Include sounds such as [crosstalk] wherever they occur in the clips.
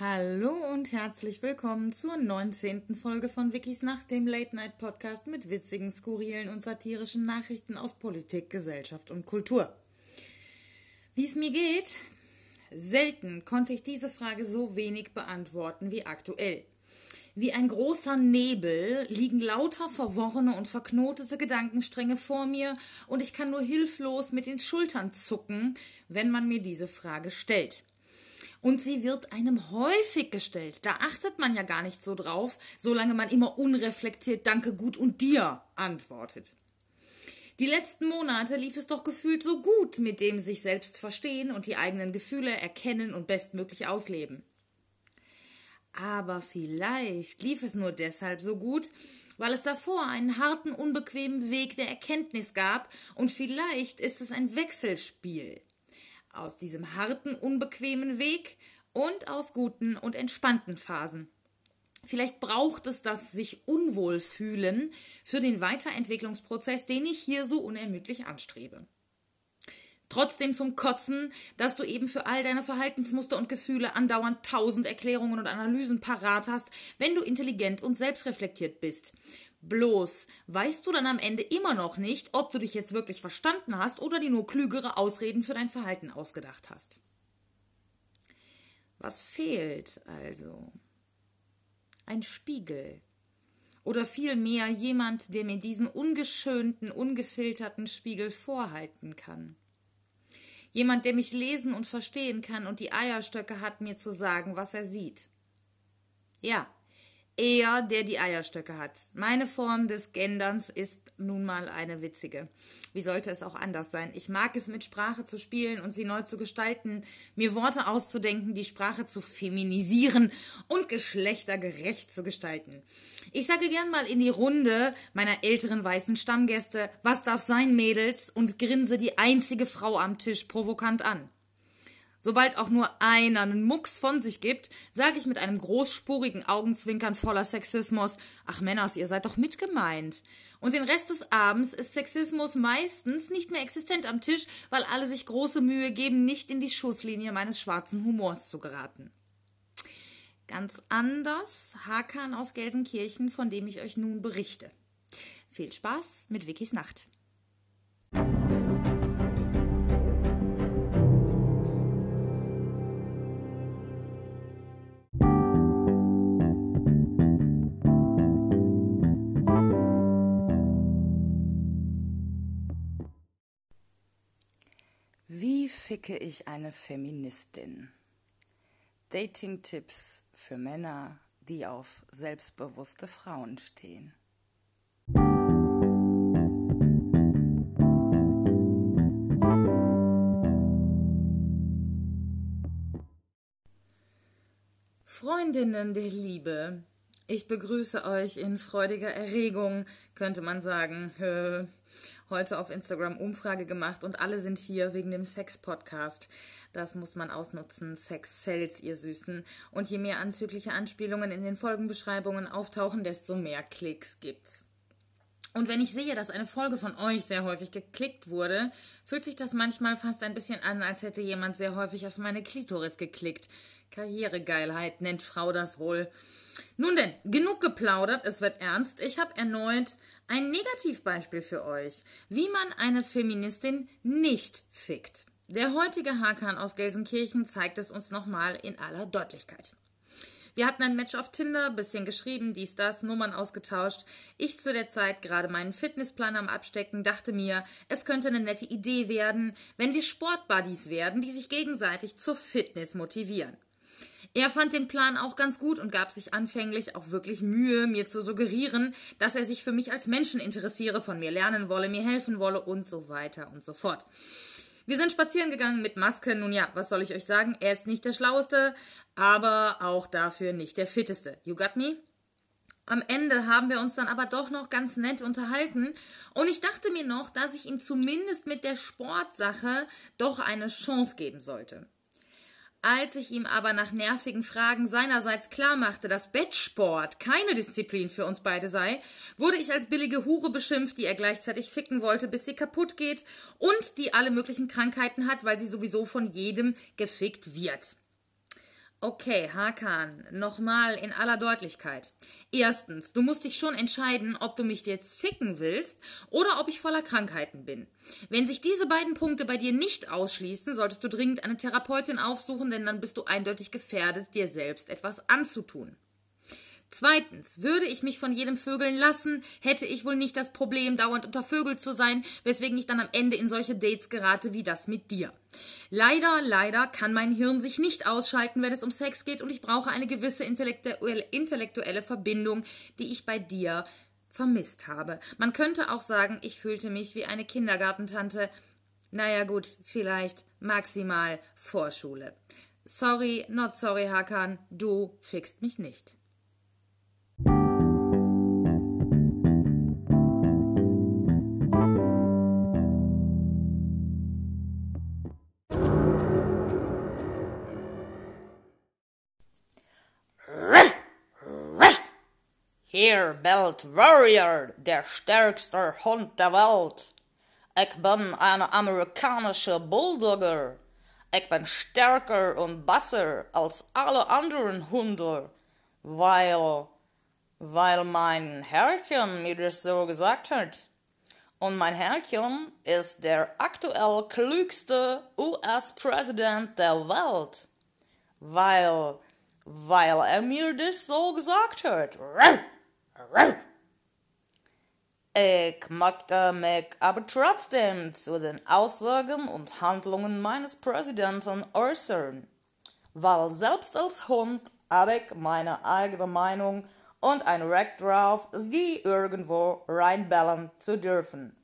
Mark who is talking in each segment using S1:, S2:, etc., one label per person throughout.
S1: Hallo und herzlich willkommen zur 19. Folge von Wikis Nacht, dem Late-Night-Podcast mit witzigen, skurrilen und satirischen Nachrichten aus Politik, Gesellschaft und Kultur. Wie es mir geht? Selten konnte ich diese Frage so wenig beantworten wie aktuell. Wie ein großer Nebel liegen lauter verworrene und verknotete Gedankenstränge vor mir und ich kann nur hilflos mit den Schultern zucken, wenn man mir diese Frage stellt. Und sie wird einem häufig gestellt. Da achtet man ja gar nicht so drauf, solange man immer unreflektiert Danke gut und dir antwortet. Die letzten Monate lief es doch gefühlt so gut mit dem sich selbst verstehen und die eigenen Gefühle erkennen und bestmöglich ausleben. Aber vielleicht lief es nur deshalb so gut, weil es davor einen harten, unbequemen Weg der Erkenntnis gab und vielleicht ist es ein Wechselspiel aus diesem harten, unbequemen Weg und aus guten und entspannten Phasen. Vielleicht braucht es das sich unwohl fühlen für den Weiterentwicklungsprozess, den ich hier so unermüdlich anstrebe. Trotzdem zum Kotzen, dass du eben für all deine Verhaltensmuster und Gefühle andauernd tausend Erklärungen und Analysen parat hast, wenn du intelligent und selbstreflektiert bist. Bloß weißt du dann am Ende immer noch nicht, ob du dich jetzt wirklich verstanden hast oder dir nur klügere Ausreden für dein Verhalten ausgedacht hast. Was fehlt also? Ein Spiegel. Oder vielmehr jemand, der mir diesen ungeschönten, ungefilterten Spiegel vorhalten kann. Jemand, der mich lesen und verstehen kann und die Eierstöcke hat, mir zu sagen, was er sieht. Ja, er, der die Eierstöcke hat. Meine Form des Genderns ist nun mal eine witzige. Wie sollte es auch anders sein? Ich mag es, mit Sprache zu spielen und sie neu zu gestalten, mir Worte auszudenken, die Sprache zu feminisieren und geschlechtergerecht zu gestalten. Ich sage gern mal in die Runde meiner älteren weißen Stammgäste, was darf sein, Mädels, und grinse die einzige Frau am Tisch provokant an. Sobald auch nur einer einen Mucks von sich gibt, sage ich mit einem großspurigen Augenzwinkern voller Sexismus, ach Männers, ihr seid doch mitgemeint. Und den Rest des Abends ist Sexismus meistens nicht mehr existent am Tisch, weil alle sich große Mühe geben, nicht in die Schusslinie meines schwarzen Humors zu geraten. Ganz anders Hakan aus Gelsenkirchen, von dem ich euch nun berichte. Viel Spaß mit Vickys Nacht. Ficke ich eine Feministin? Dating-Tipps für Männer, die auf selbstbewusste Frauen stehen. Freundinnen der Liebe, ich begrüße euch in freudiger Erregung, könnte man sagen. Heute auf Instagram Umfrage gemacht und alle sind hier wegen dem Sex-Podcast. Das muss man ausnutzen. Sex sells, ihr Süßen. Und je mehr anzügliche Anspielungen in den Folgenbeschreibungen auftauchen, desto mehr Klicks gibt's. Und wenn ich sehe, dass eine Folge von euch sehr häufig geklickt wurde, fühlt sich das manchmal fast ein bisschen an, als hätte jemand sehr häufig auf meine Klitoris geklickt. Karrieregeilheit nennt Frau das wohl. Nun denn, genug geplaudert, es wird ernst. Ich habe erneut ein Negativbeispiel für euch, wie man eine Feministin nicht fickt. Der heutige Hakan aus Gelsenkirchen zeigt es uns nochmal in aller Deutlichkeit. Wir hatten ein Match auf Tinder, bisschen geschrieben, dies, das, Nummern ausgetauscht. Ich zu der Zeit gerade meinen Fitnessplan am Abstecken, dachte mir, es könnte eine nette Idee werden, wenn wir Sportbuddies werden, die sich gegenseitig zur Fitness motivieren. Er fand den Plan auch ganz gut und gab sich anfänglich auch wirklich Mühe, mir zu suggerieren, dass er sich für mich als Menschen interessiere, von mir lernen wolle, mir helfen wolle und so weiter und so fort. Wir sind spazieren gegangen mit Maske. Nun ja, was soll ich euch sagen? Er ist nicht der Schlaueste, aber auch dafür nicht der Fitteste. You got me? Am Ende haben wir uns dann aber doch noch ganz nett unterhalten und ich dachte mir noch, dass ich ihm zumindest mit der Sportsache doch eine Chance geben sollte. Als ich ihm aber nach nervigen Fragen seinerseits klarmachte, dass Bettsport keine Disziplin für uns beide sei, wurde ich als billige Hure beschimpft, die er gleichzeitig ficken wollte, bis sie kaputt geht und die alle möglichen Krankheiten hat, weil sie sowieso von jedem gefickt wird. Okay, Hakan, nochmal in aller Deutlichkeit. Erstens, du musst dich schon entscheiden, ob du mich jetzt ficken willst oder ob ich voller Krankheiten bin. Wenn sich diese beiden Punkte bei dir nicht ausschließen, solltest du dringend eine Therapeutin aufsuchen, denn dann bist du eindeutig gefährdet, dir selbst etwas anzutun. Zweitens, würde ich mich von jedem Vögeln lassen, hätte ich wohl nicht das Problem, dauernd untervögelt zu sein, weswegen ich dann am Ende in solche Dates gerate wie das mit dir. Leider, leider kann mein Hirn sich nicht ausschalten, wenn es um Sex geht und ich brauche eine gewisse intellektuelle, intellektuelle Verbindung, die ich bei dir vermisst habe. Man könnte auch sagen, ich fühlte mich wie eine Kindergartentante. Naja gut, vielleicht maximal Vorschule. Sorry, not sorry, Hakan, du fixt mich nicht.
S2: Hier bellt Warrior, der stärkste Hund der Welt. Ich bin eine amerikanische Bulldogger. Ich bin stärker und besser als alle anderen Hunde, weil, weil mein Herrchen mir das so gesagt hat. Und mein Herrchen ist der aktuell klügste US-Präsident der Welt, weil, weil er mir das so gesagt hat. Ich möchte mich aber trotzdem zu den Aussagen und Handlungen meines Präsidenten äußern, weil selbst als Hund habe ich meine eigene Meinung und ein Recht drauf, sie irgendwo reinbellen zu dürfen.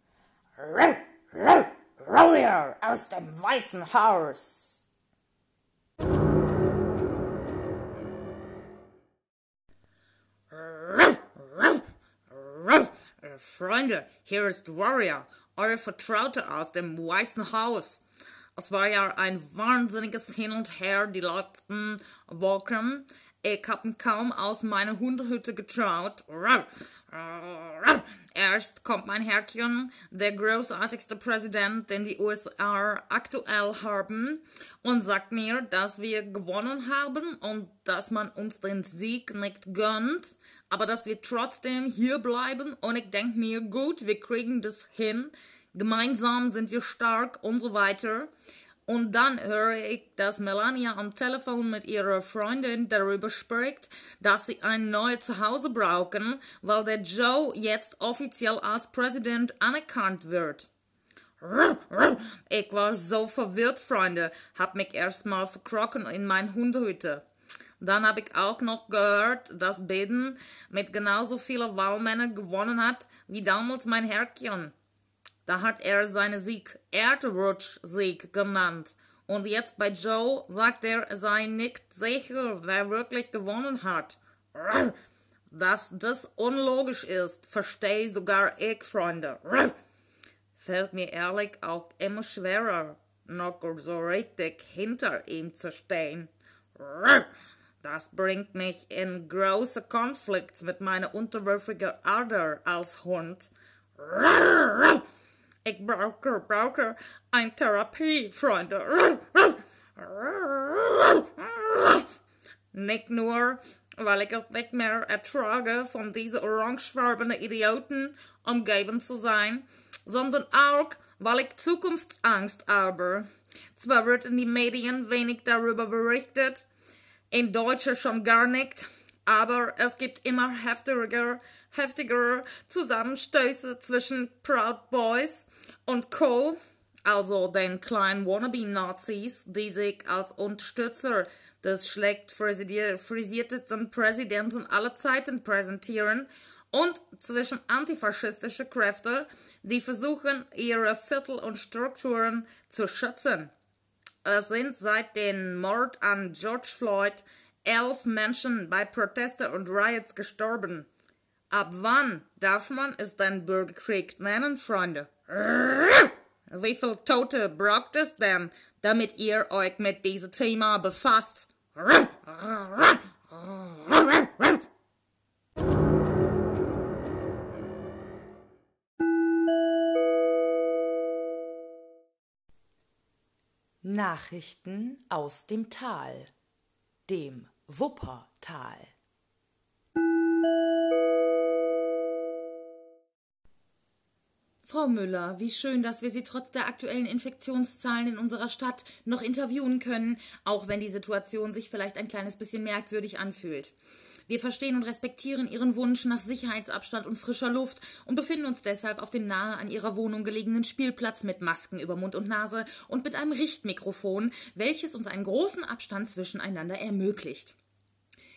S2: Warrior aus dem Weißen Haus.
S1: Freunde, hier ist Warrior, euer Vertraute aus dem Weißen Haus. Es war ja ein wahnsinniges Hin und Her die letzten Wochen. Ich hab ihn kaum aus meiner Hundehütte getraut. Erst kommt mein Herrchen, der großartigste Präsident, den die USA aktuell haben, und sagt mir, dass wir gewonnen haben und dass man uns den Sieg nicht gönnt, aber dass wir trotzdem hier bleiben. Und ich denke mir, gut, wir kriegen das hin. Gemeinsam sind wir stark und so weiter. Und dann höre ich, dass Melania am Telefon mit ihrer Freundin darüber spricht, dass sie ein neues Zuhause brauchen, weil der Joe jetzt offiziell als Präsident anerkannt wird. Ich war so verwirrt, Freunde, hab mich erstmal verkrochen in mein Hundehütte. Dann habe ich auch noch gehört, dass Biden mit genauso vielen Wahlmännern gewonnen hat wie damals mein Herrchen. Da hat er seinen Sieg Erdrutsch-Sieg genannt. Und jetzt bei Joe sagt er, er sei nicht sicher, wer wirklich gewonnen hat. Dass das unlogisch ist, verstehe sogar ich, Freunde. Fällt mir ehrlich auch immer schwerer, noch so richtig hinter ihm zu stehen. Das bringt mich in große Konflikte mit meiner unterwürfigen Ader als Hund. Ich brauche, brauche eine Therapie, Freunde. Nicht nur, weil ich es nicht mehr ertrage, von diesen orangefarbenen Idioten umgeben zu sein, sondern auch, weil ich Zukunftsangst habe. Zwar wird in den Medien wenig darüber berichtet, in Deutsche schon gar nicht, aber es gibt immer heftiger, heftiger Zusammenstöße zwischen Proud Boys und Co., also den kleinen Wannabe-Nazis, die sich als Unterstützer des schlecht frisiertesten Präsidenten aller Zeiten präsentieren, und zwischen antifaschistische Kräfte, die versuchen, ihre Viertel und Strukturen zu schützen. Es sind seit dem Mord an George Floyd elf Menschen bei Protesten und Riots gestorben. Ab wann darf man es dann Bürgerkrieg nennen, Freunde? Wie viele Tote braucht es denn, damit ihr euch mit diesem Thema befasst?
S3: Nachrichten aus dem Tal. dem Wuppertal.
S1: Frau Müller, wie schön, dass wir Sie trotz der aktuellen Infektionszahlen in unserer Stadt noch interviewen können, auch wenn die Situation sich vielleicht ein kleines bisschen merkwürdig anfühlt. Wir verstehen und respektieren Ihren Wunsch nach Sicherheitsabstand und frischer Luft und befinden uns deshalb auf dem nahe an Ihrer Wohnung gelegenen Spielplatz mit Masken über Mund und Nase und mit einem Richtmikrofon, welches uns einen großen Abstand zwischeneinander ermöglicht.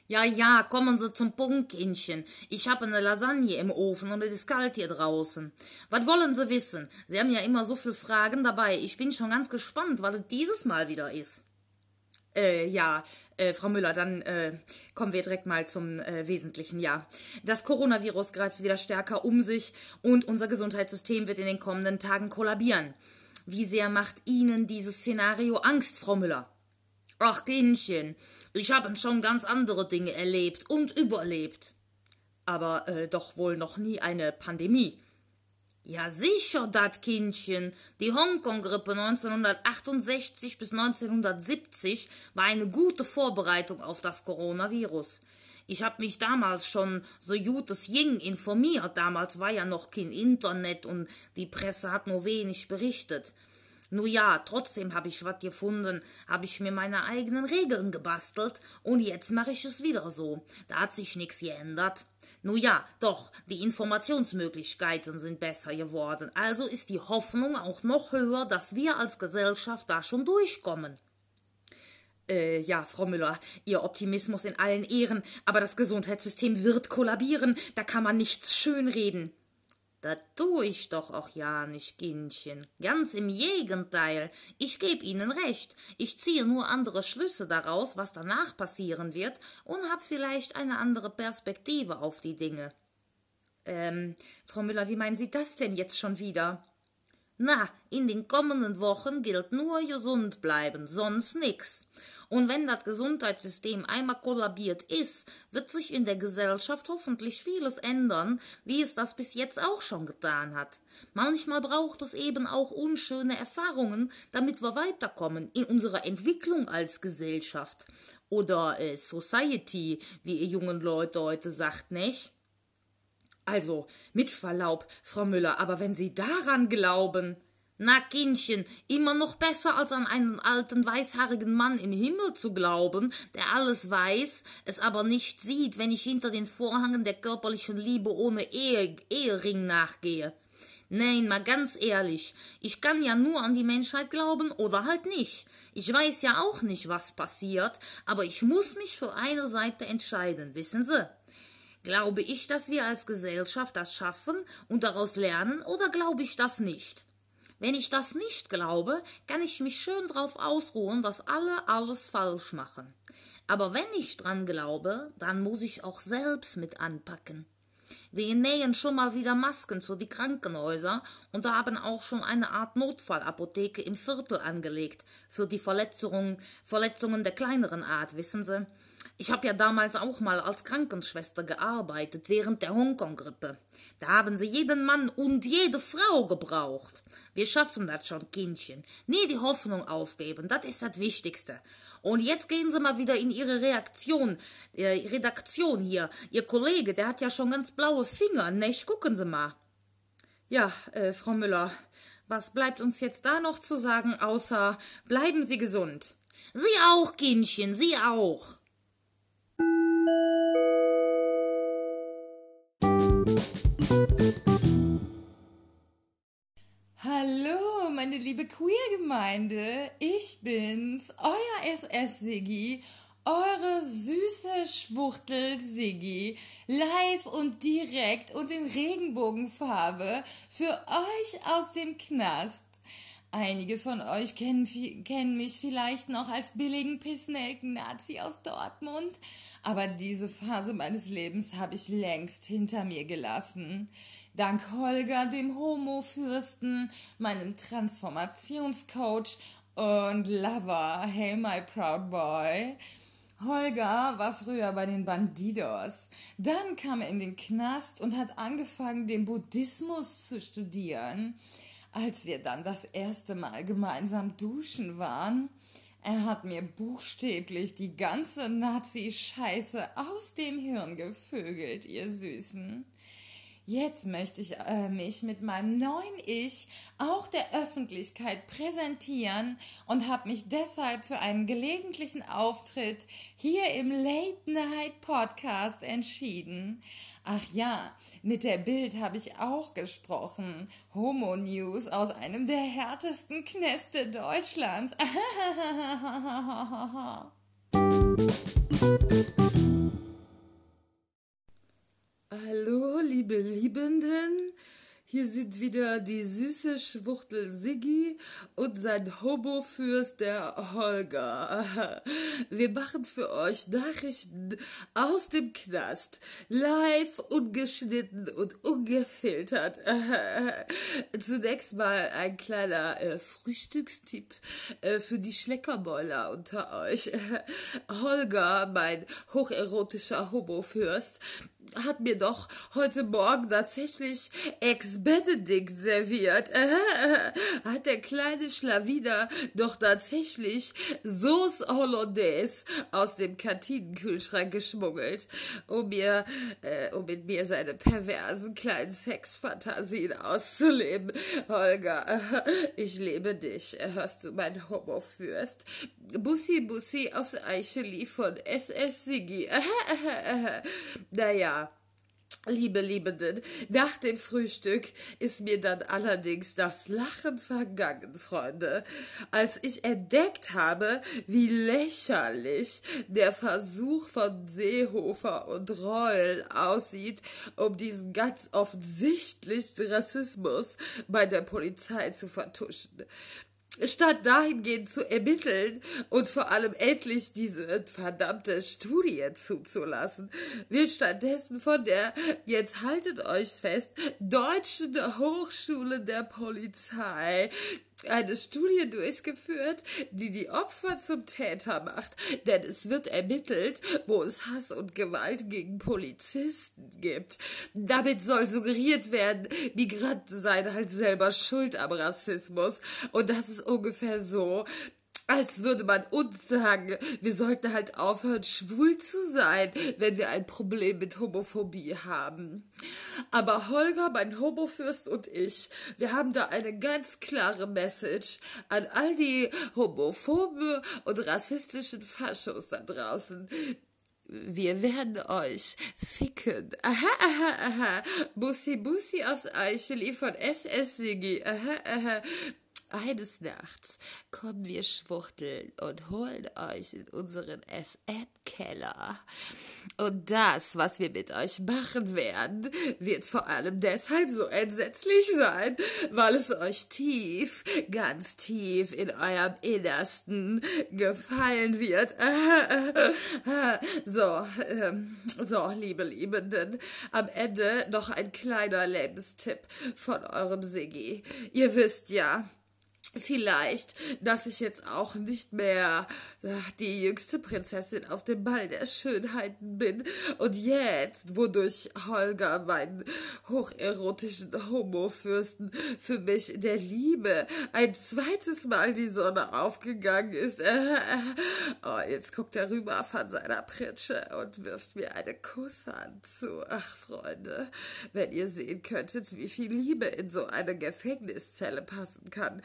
S1: Ja, ja, kommen Sie zum Punkt, Kindchen. Ich habe eine Lasagne im Ofen und es ist kalt hier draußen. Was wollen Sie wissen? Sie haben ja immer so viele Fragen dabei. Ich bin schon ganz gespannt, was es dieses Mal wieder ist. Äh, ja, äh, Frau Müller, dann äh, kommen wir direkt mal zum äh, Wesentlichen. Ja, das Coronavirus greift wieder stärker um sich und unser Gesundheitssystem wird in den kommenden Tagen kollabieren. Wie sehr macht Ihnen dieses Szenario Angst, Frau Müller? Ach, Kindchen, ich habe schon ganz andere Dinge erlebt und überlebt. Aber äh, doch wohl noch nie eine Pandemie. Ja, sicher, dat Kindchen. Die Hongkong-Grippe 1968 bis 1970 war eine gute Vorbereitung auf das Coronavirus. Ich hab mich damals schon so gutes Jing informiert. Damals war ja noch kein Internet und die Presse hat nur wenig berichtet. Nu ja, trotzdem hab ich wat gefunden, hab ich mir meine eigenen Regeln gebastelt und jetzt mache ich es wieder so. Da hat sich nix geändert. Nu ja, doch, die Informationsmöglichkeiten sind besser geworden, also ist die Hoffnung auch noch höher, dass wir als Gesellschaft da schon durchkommen. Äh, ja, Frau Müller, Ihr Optimismus in allen Ehren, aber das Gesundheitssystem wird kollabieren, da kann man nichts schönreden. Das tu ich doch auch ja nicht, Kindchen. Ganz im Gegenteil. Ich geb Ihnen recht. Ich ziehe nur andere Schlüsse daraus, was danach passieren wird, und hab vielleicht eine andere Perspektive auf die Dinge. Ähm, Frau Müller, wie meinen Sie das denn jetzt schon wieder? Na, in den kommenden Wochen gilt nur gesund bleiben, sonst nix. Und wenn das Gesundheitssystem einmal kollabiert ist, wird sich in der Gesellschaft hoffentlich vieles ändern, wie es das bis jetzt auch schon getan hat. Manchmal braucht es eben auch unschöne Erfahrungen, damit wir weiterkommen in unserer Entwicklung als Gesellschaft. Oder äh, Society, wie ihr jungen Leute heute sagt, nicht? Also, mit Verlaub, Frau Müller, aber wenn Sie daran glauben. Na, Kindchen, immer noch besser als an einen alten weißhaarigen Mann im Himmel zu glauben, der alles weiß, es aber nicht sieht, wenn ich hinter den Vorhangen der körperlichen Liebe ohne Ehe, Ehering nachgehe. Nein, mal ganz ehrlich, ich kann ja nur an die Menschheit glauben oder halt nicht. Ich weiß ja auch nicht, was passiert, aber ich muss mich für eine Seite entscheiden, wissen Sie? Glaube ich, dass wir als Gesellschaft das schaffen und daraus lernen, oder glaube ich das nicht? Wenn ich das nicht glaube, kann ich mich schön drauf ausruhen, dass alle alles falsch machen. Aber wenn ich dran glaube, dann muss ich auch selbst mit anpacken. Wir nähen schon mal wieder Masken für die Krankenhäuser und haben auch schon eine Art Notfallapotheke im Viertel angelegt für die Verletzungen, Verletzungen der kleineren Art, wissen Sie. Ich habe ja damals auch mal als Krankenschwester gearbeitet während der Hongkong-Grippe. Da haben sie jeden Mann und jede Frau gebraucht. Wir schaffen das schon, Kindchen. Nie die Hoffnung aufgeben, das ist das Wichtigste. Und jetzt gehen Sie mal wieder in Ihre Reaktion, äh, Redaktion hier. Ihr Kollege, der hat ja schon ganz blaue Finger, nicht? Gucken Sie mal. Ja, äh, Frau Müller, was bleibt uns jetzt da noch zu sagen, außer bleiben Sie gesund? Sie auch, Kindchen, Sie auch.
S4: Hallo, meine liebe Queer-Gemeinde. Ich bin's, euer SS-Siggi, eure süße Schwuchtel Siggi, live und direkt und in Regenbogenfarbe für euch aus dem Knast. Einige von euch kennen, kennen mich vielleicht noch als billigen Pissnelken-Nazi aus Dortmund, aber diese Phase meines Lebens habe ich längst hinter mir gelassen. Dank Holger, dem Homo-Fürsten, meinem Transformationscoach und Lover, hey my proud boy. Holger war früher bei den Bandidos. Dann kam er in den Knast und hat angefangen, den Buddhismus zu studieren. Als wir dann das erste Mal gemeinsam duschen waren, Er hat mir buchstäblich die ganze Nazi-Scheiße aus dem Hirn gevögelt, ihr Süßen. Jetzt möchte ich äh, mich mit meinem neuen Ich auch der Öffentlichkeit präsentieren und habe mich deshalb für einen gelegentlichen Auftritt hier im Late Night Podcast entschieden. Ach ja, mit der Bild habe ich auch gesprochen. Homo News aus einem der härtesten Knäste Deutschlands. [laughs]
S1: Hallo, liebe Liebenden. Hier sind wieder die süße Schwuchtel Siggi und sein Hobofürst der Holger. [laughs] Wir machen für euch Nachrichten aus dem Knast. Live, ungeschnitten und ungefiltert. [laughs] Zunächst mal ein kleiner äh, Frühstückstipp äh, für die Schleckermäuler unter euch. [laughs] Holger, mein hocherotischer Hobofürst, hat mir doch heute Morgen tatsächlich Ex-Benedict serviert. Hat der kleine Schlawiner doch tatsächlich Sauce Hollandaise aus dem Kantinenkühlschrank geschmuggelt, um mir, äh, um mit mir seine perversen kleinen Sexfantasien auszuleben. Holger, ich lebe dich, hörst du mein Homofürst? Bussi Bussi aufs Eicheli von SS Siggi. naja, Liebe Liebenden, nach dem Frühstück ist mir dann allerdings das Lachen vergangen, Freunde, als ich entdeckt habe, wie lächerlich der Versuch von Seehofer und Reul aussieht, um diesen ganz offensichtlichen Rassismus bei der Polizei zu vertuschen statt dahingehend zu ermitteln und vor allem endlich diese verdammte Studie zuzulassen, wird stattdessen von der, jetzt haltet euch fest, Deutschen Hochschule der Polizei eine Studie durchgeführt, die die Opfer zum Täter macht, denn es wird ermittelt, wo es Hass und Gewalt gegen Polizisten gibt. Damit soll suggeriert werden, Migranten seien halt selber schuld am Rassismus und das ist ungefähr so, als würde man uns sagen, wir sollten halt aufhören, schwul zu sein, wenn wir ein Problem mit Homophobie haben. Aber Holger, mein Homofürst und ich, wir haben da eine ganz klare Message an all die homophobe und rassistischen Faschos da draußen. Wir werden euch ficken. Aha, aha, aha. Bussi, Bussi aufs Eicheli von SS Sigi. Aha, aha. Eines Nachts kommen wir schwuchteln und holen euch in unseren SM-Keller. Und das, was wir mit euch machen werden, wird vor allem deshalb so entsetzlich sein, weil es euch tief, ganz tief in eurem Innersten gefallen wird. so, ähm, so, liebe Liebenden, am Ende noch ein kleiner Lebenstipp von eurem Siggi. Ihr wisst ja, Vielleicht, dass ich jetzt auch nicht mehr die jüngste Prinzessin auf dem Ball der Schönheiten bin und jetzt, wodurch Holger, meinen hocherotischen Homofürsten, für mich der Liebe ein zweites Mal die Sonne aufgegangen ist. oh, jetzt guckt er rüber von seiner Pritsche und wirft mir eine Kusshand zu. Ach, Freunde, wenn ihr sehen könntet, wie viel Liebe in so eine Gefängniszelle passen kann,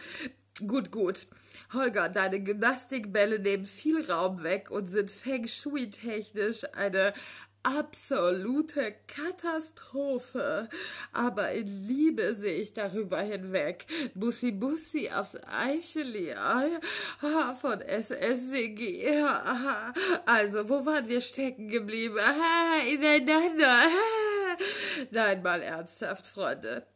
S1: Gut, gut. Holger, deine Gymnastikbälle nehmen viel Raum weg und sind Feng Shui-technisch eine absolute Katastrophe. Aber in Liebe sehe ich darüber hinweg. Bussi Bussi aufs Eicheli ah, von SSCG. Also, wo waren wir stecken geblieben? Ah, ineinander. [laughs] Nein, mal ernsthaft, Freunde.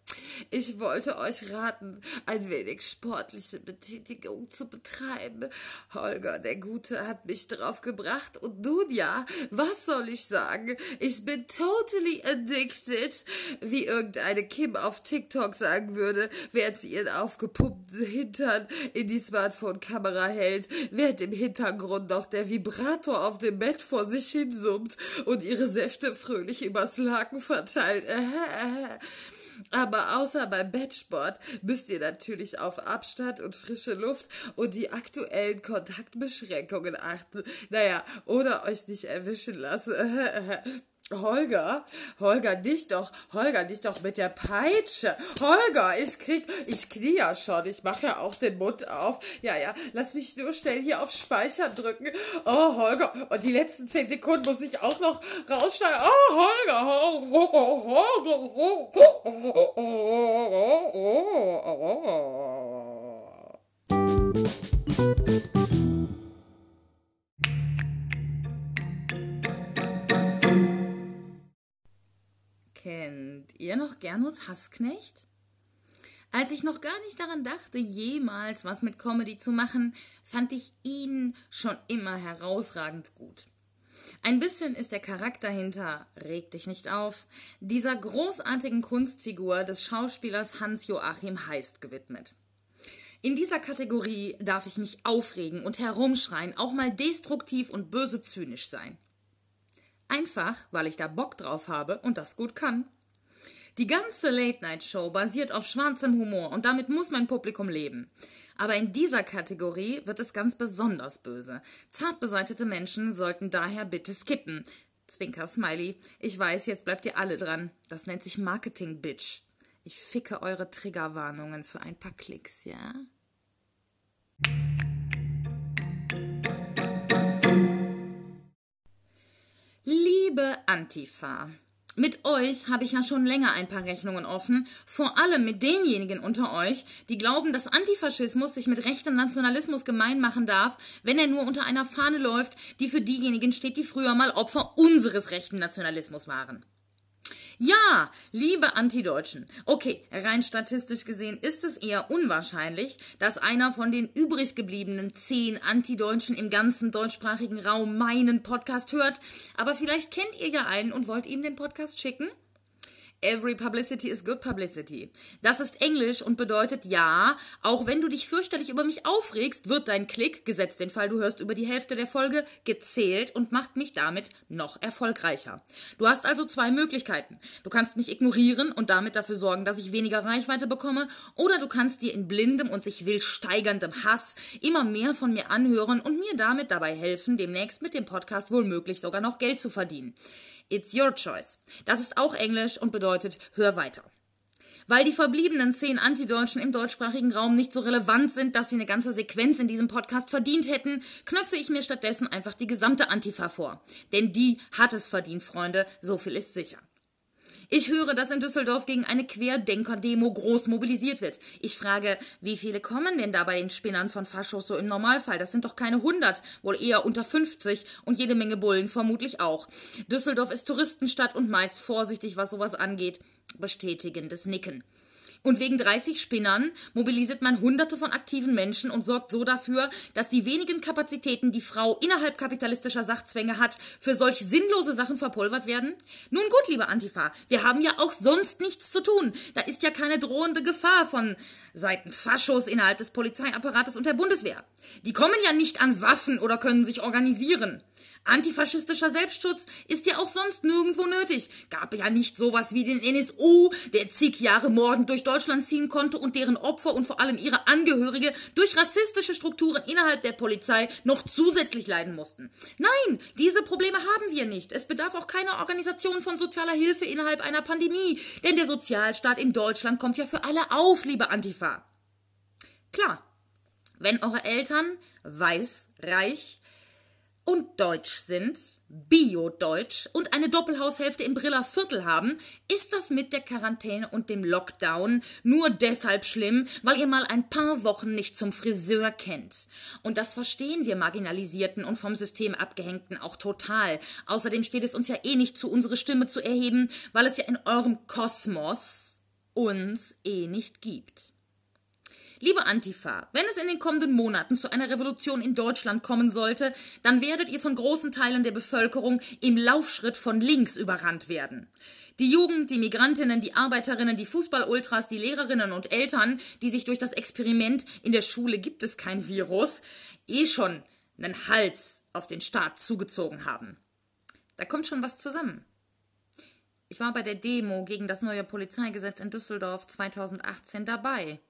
S1: Ich wollte euch raten, ein wenig sportliche Betätigung zu betreiben. Holger, der Gute, hat mich drauf gebracht und nun ja, was soll ich sagen? Ich bin totally addicted, wie irgendeine Kim auf TikTok sagen würde, während sie ihren aufgepumpten Hintern in die Smartphone-Kamera hält, während im Hintergrund noch der Vibrator auf dem Bett vor sich hinsummt und ihre Säfte fröhlich übers Laken verteilt. Aber außer beim Bettsport müsst ihr natürlich auf Abstand und frische Luft und die aktuellen Kontaktbeschränkungen achten. Naja, oder euch nicht erwischen lassen. [laughs] Holger, Holger, dich doch, Holger, dich doch mit der Peitsche. Holger, ich krieg, ich knie ja schon, ich mache ja auch den Mund auf. Ja, ja, lass mich nur schnell hier auf Speicher drücken. Oh, Holger, und die letzten zehn Sekunden muss ich auch noch rausschneiden. Oh, Holger, Holger, Holger, Holger. Kennt ihr noch Gernot Hassknecht? Als ich noch gar nicht daran dachte, jemals was mit Comedy zu machen, fand ich ihn schon immer herausragend gut. Ein bisschen ist der Charakter hinter Reg dich nicht auf dieser großartigen Kunstfigur des Schauspielers Hans-Joachim Heist gewidmet. In dieser Kategorie darf ich mich aufregen und herumschreien, auch mal destruktiv und böse zynisch sein. Einfach, weil ich da Bock drauf habe und das gut kann. Die ganze Late-Night-Show basiert auf schwarzem Humor und damit muss mein Publikum leben. Aber in dieser Kategorie wird es ganz besonders böse. Zart beseitete Menschen sollten daher bitte skippen. Zwinker Smiley. Ich weiß, jetzt bleibt ihr alle dran. Das nennt sich Marketing, Bitch. Ich ficke eure Triggerwarnungen für ein paar Klicks, ja? Liebe Antifa, mit euch habe ich ja schon länger ein paar Rechnungen offen, vor allem mit denjenigen unter euch, die glauben, dass Antifaschismus sich mit rechtem Nationalismus gemein machen darf, wenn er nur unter einer Fahne läuft, die für diejenigen steht, die früher mal Opfer unseres rechten Nationalismus waren. Ja, liebe Antideutschen. Okay, rein statistisch gesehen ist es eher unwahrscheinlich, dass einer von den übrig gebliebenen zehn Antideutschen im ganzen deutschsprachigen Raum meinen Podcast hört. Aber vielleicht kennt ihr ja einen und wollt ihm den Podcast schicken? Every publicity is good publicity. Das ist Englisch und bedeutet ja, auch wenn du dich fürchterlich über mich aufregst, wird dein Klick, gesetzt den Fall, du hörst über die Hälfte der Folge, gezählt und macht mich damit noch erfolgreicher. Du hast also zwei Möglichkeiten. Du kannst mich ignorieren und damit dafür sorgen, dass ich weniger Reichweite bekomme, oder du kannst dir in blindem und sich wild steigerndem Hass immer mehr von mir anhören und mir damit dabei helfen, demnächst mit dem Podcast wohl möglich sogar noch Geld zu verdienen. It's your choice. Das ist auch Englisch und bedeutet hör weiter. Weil die verbliebenen zehn Antideutschen im deutschsprachigen Raum nicht so relevant sind, dass sie eine ganze Sequenz in diesem Podcast verdient hätten, knöpfe ich mir stattdessen einfach die gesamte Antifa vor. Denn die hat es verdient, Freunde, so viel ist sicher. Ich höre, dass in Düsseldorf gegen eine Querdenker-Demo groß mobilisiert wird. Ich frage, wie viele kommen denn da bei den Spinnern von Faschos so im Normalfall? Das sind doch keine hundert, wohl eher unter 50 und jede Menge Bullen vermutlich auch. Düsseldorf ist Touristenstadt und meist vorsichtig, was sowas angeht. Bestätigendes Nicken. Und wegen 30 Spinnern mobilisiert man hunderte von aktiven Menschen und sorgt so dafür, dass die wenigen Kapazitäten, die Frau innerhalb kapitalistischer Sachzwänge hat, für solch sinnlose Sachen verpulvert werden? Nun gut, liebe Antifa, wir haben ja auch sonst nichts zu tun. Da ist ja keine drohende Gefahr von Seiten Faschos innerhalb des Polizeiapparates und der Bundeswehr. Die kommen ja nicht an Waffen oder können sich organisieren. Antifaschistischer Selbstschutz ist ja auch sonst nirgendwo nötig. Gab ja nicht sowas wie den NSU, der zig Jahre mordend durch Deutschland ziehen konnte und deren Opfer und vor allem ihre Angehörige durch rassistische Strukturen innerhalb der Polizei noch zusätzlich leiden mussten. Nein, diese Probleme haben wir nicht. Es bedarf auch keiner Organisation von sozialer Hilfe innerhalb einer Pandemie, denn der Sozialstaat in Deutschland kommt ja für alle auf, liebe Antifa. Klar, wenn eure Eltern weiß, reich, und deutsch sind, Bio-Deutsch und eine Doppelhaushälfte im Briller Viertel haben, ist das mit der Quarantäne und dem Lockdown nur deshalb schlimm, weil ihr mal ein paar Wochen nicht zum Friseur kennt. Und das verstehen wir Marginalisierten und vom System Abgehängten auch total. Außerdem steht es uns ja eh nicht zu, unsere Stimme zu erheben, weil es ja in eurem Kosmos uns eh nicht gibt. Liebe Antifa, wenn es in den kommenden Monaten zu einer Revolution in Deutschland kommen sollte, dann werdet ihr von großen Teilen der Bevölkerung im Laufschritt von links überrannt werden. Die Jugend, die Migrantinnen, die Arbeiterinnen, die Fußballultras, die Lehrerinnen und Eltern, die sich durch das Experiment in der Schule gibt es kein Virus, eh schon einen Hals auf den Staat zugezogen haben. Da kommt schon was zusammen. Ich war bei der Demo gegen das neue Polizeigesetz in Düsseldorf 2018 dabei.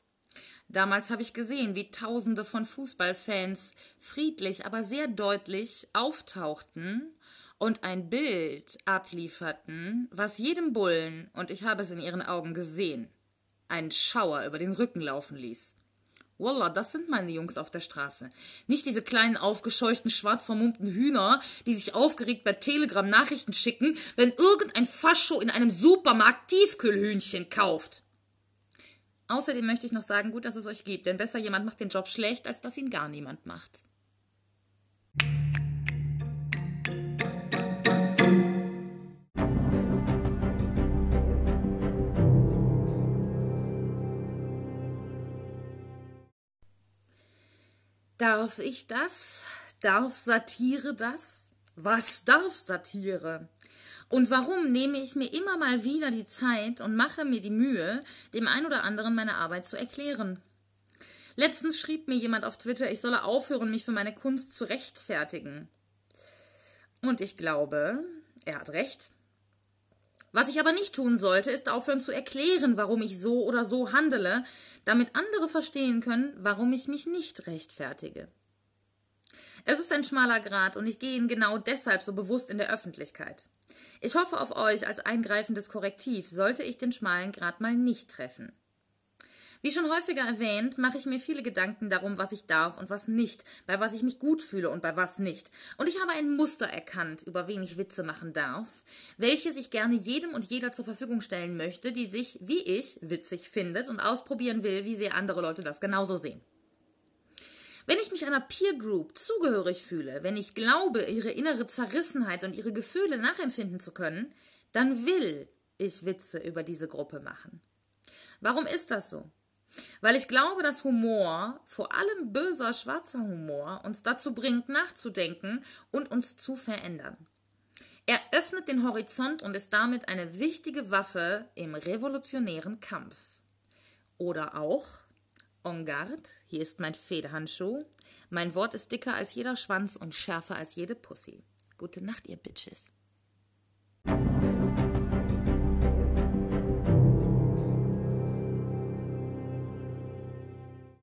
S1: Damals habe ich gesehen, wie Tausende von Fußballfans friedlich, aber sehr deutlich auftauchten und ein Bild ablieferten, was jedem Bullen, und ich habe es in ihren Augen gesehen, einen Schauer über den Rücken laufen ließ. Wallah, das sind meine Jungs auf der Straße. Nicht diese kleinen aufgescheuchten, schwarz vermummten Hühner, die sich aufgeregt bei Telegram Nachrichten schicken, wenn irgendein Fascho in einem Supermarkt Tiefkühlhühnchen kauft. Außerdem möchte ich noch sagen, gut, dass es euch gibt, denn besser jemand macht den Job schlecht, als dass ihn gar niemand macht. Darf ich das? Darf Satire das? Was darf Satire? Und warum nehme ich mir immer mal wieder die Zeit und mache mir die Mühe, dem ein oder anderen meine Arbeit zu erklären? Letztens schrieb mir jemand auf Twitter, ich solle aufhören, mich für meine Kunst zu rechtfertigen. Und ich glaube, er hat recht. Was ich aber nicht tun sollte, ist aufhören zu erklären, warum ich so oder so handele, damit andere verstehen können, warum ich mich nicht rechtfertige. Es ist ein schmaler Grat und ich gehe ihn genau deshalb so bewusst in der Öffentlichkeit. Ich hoffe auf euch als eingreifendes Korrektiv, sollte ich den schmalen Grat mal nicht treffen. Wie schon häufiger erwähnt, mache ich mir viele Gedanken darum, was ich darf und was nicht, bei was ich mich gut fühle und bei was nicht. Und ich habe ein Muster erkannt, über wen ich Witze machen darf, welches ich gerne jedem und jeder zur Verfügung stellen möchte, die sich, wie ich, witzig findet und ausprobieren will, wie sehr andere Leute das genauso sehen. Wenn ich mich einer Peer Group zugehörig fühle, wenn ich glaube, ihre innere Zerrissenheit und ihre Gefühle nachempfinden zu können, dann will ich Witze über diese Gruppe machen. Warum ist das so? Weil ich glaube, dass Humor, vor allem böser schwarzer Humor, uns dazu bringt, nachzudenken und uns zu verändern. Er öffnet den Horizont und ist damit eine wichtige Waffe im revolutionären Kampf. Oder auch, En garde, hier ist mein Federhandschuh. Mein Wort ist dicker als jeder Schwanz und schärfer als jede Pussy. Gute Nacht, ihr Bitches.